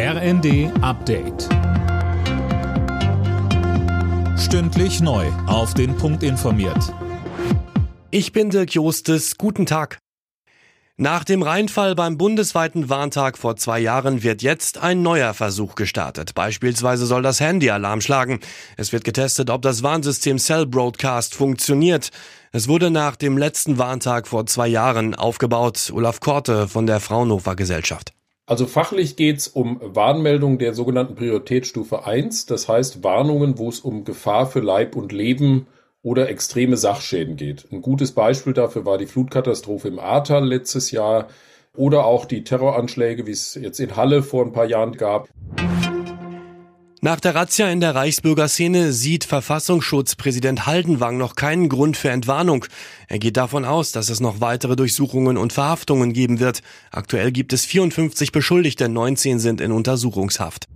RND Update. Stündlich neu. Auf den Punkt informiert. Ich bin Dirk Jostes. Guten Tag. Nach dem Rheinfall beim bundesweiten Warntag vor zwei Jahren wird jetzt ein neuer Versuch gestartet. Beispielsweise soll das Handy Alarm schlagen. Es wird getestet, ob das Warnsystem Cell Broadcast funktioniert. Es wurde nach dem letzten Warntag vor zwei Jahren aufgebaut. Olaf Korte von der Fraunhofer Gesellschaft. Also fachlich geht es um Warnmeldungen der sogenannten Prioritätsstufe 1, das heißt Warnungen, wo es um Gefahr für Leib und Leben oder extreme Sachschäden geht. Ein gutes Beispiel dafür war die Flutkatastrophe im Ahrtal letztes Jahr oder auch die Terroranschläge, wie es jetzt in Halle vor ein paar Jahren gab. Nach der Razzia in der Reichsbürgerszene sieht Verfassungsschutzpräsident Haldenwang noch keinen Grund für Entwarnung. Er geht davon aus, dass es noch weitere Durchsuchungen und Verhaftungen geben wird. Aktuell gibt es 54 Beschuldigte, 19 sind in Untersuchungshaft.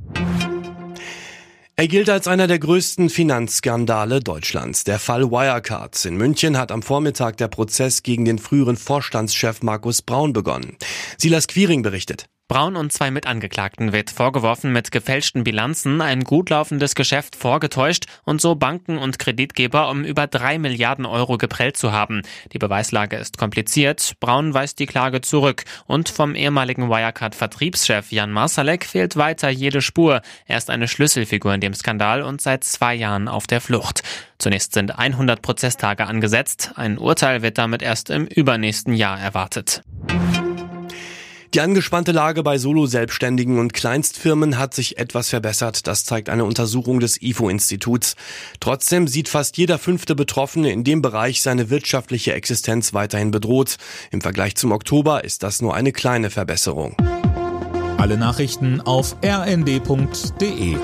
Er gilt als einer der größten Finanzskandale Deutschlands. Der Fall Wirecard. In München hat am Vormittag der Prozess gegen den früheren Vorstandschef Markus Braun begonnen. Silas Quiring berichtet. Braun und zwei Mitangeklagten wird vorgeworfen, mit gefälschten Bilanzen ein gut laufendes Geschäft vorgetäuscht und so Banken und Kreditgeber um über drei Milliarden Euro geprellt zu haben. Die Beweislage ist kompliziert. Braun weist die Klage zurück und vom ehemaligen Wirecard-Vertriebschef Jan Marsalek fehlt weiter jede Spur. Er ist eine Schlüsselfigur in dem Skandal und seit zwei Jahren auf der Flucht. Zunächst sind 100 Prozesstage angesetzt. Ein Urteil wird damit erst im übernächsten Jahr erwartet. Die angespannte Lage bei Solo-Selbstständigen und Kleinstfirmen hat sich etwas verbessert. Das zeigt eine Untersuchung des IFO-Instituts. Trotzdem sieht fast jeder fünfte Betroffene in dem Bereich seine wirtschaftliche Existenz weiterhin bedroht. Im Vergleich zum Oktober ist das nur eine kleine Verbesserung. Alle Nachrichten auf rnd.de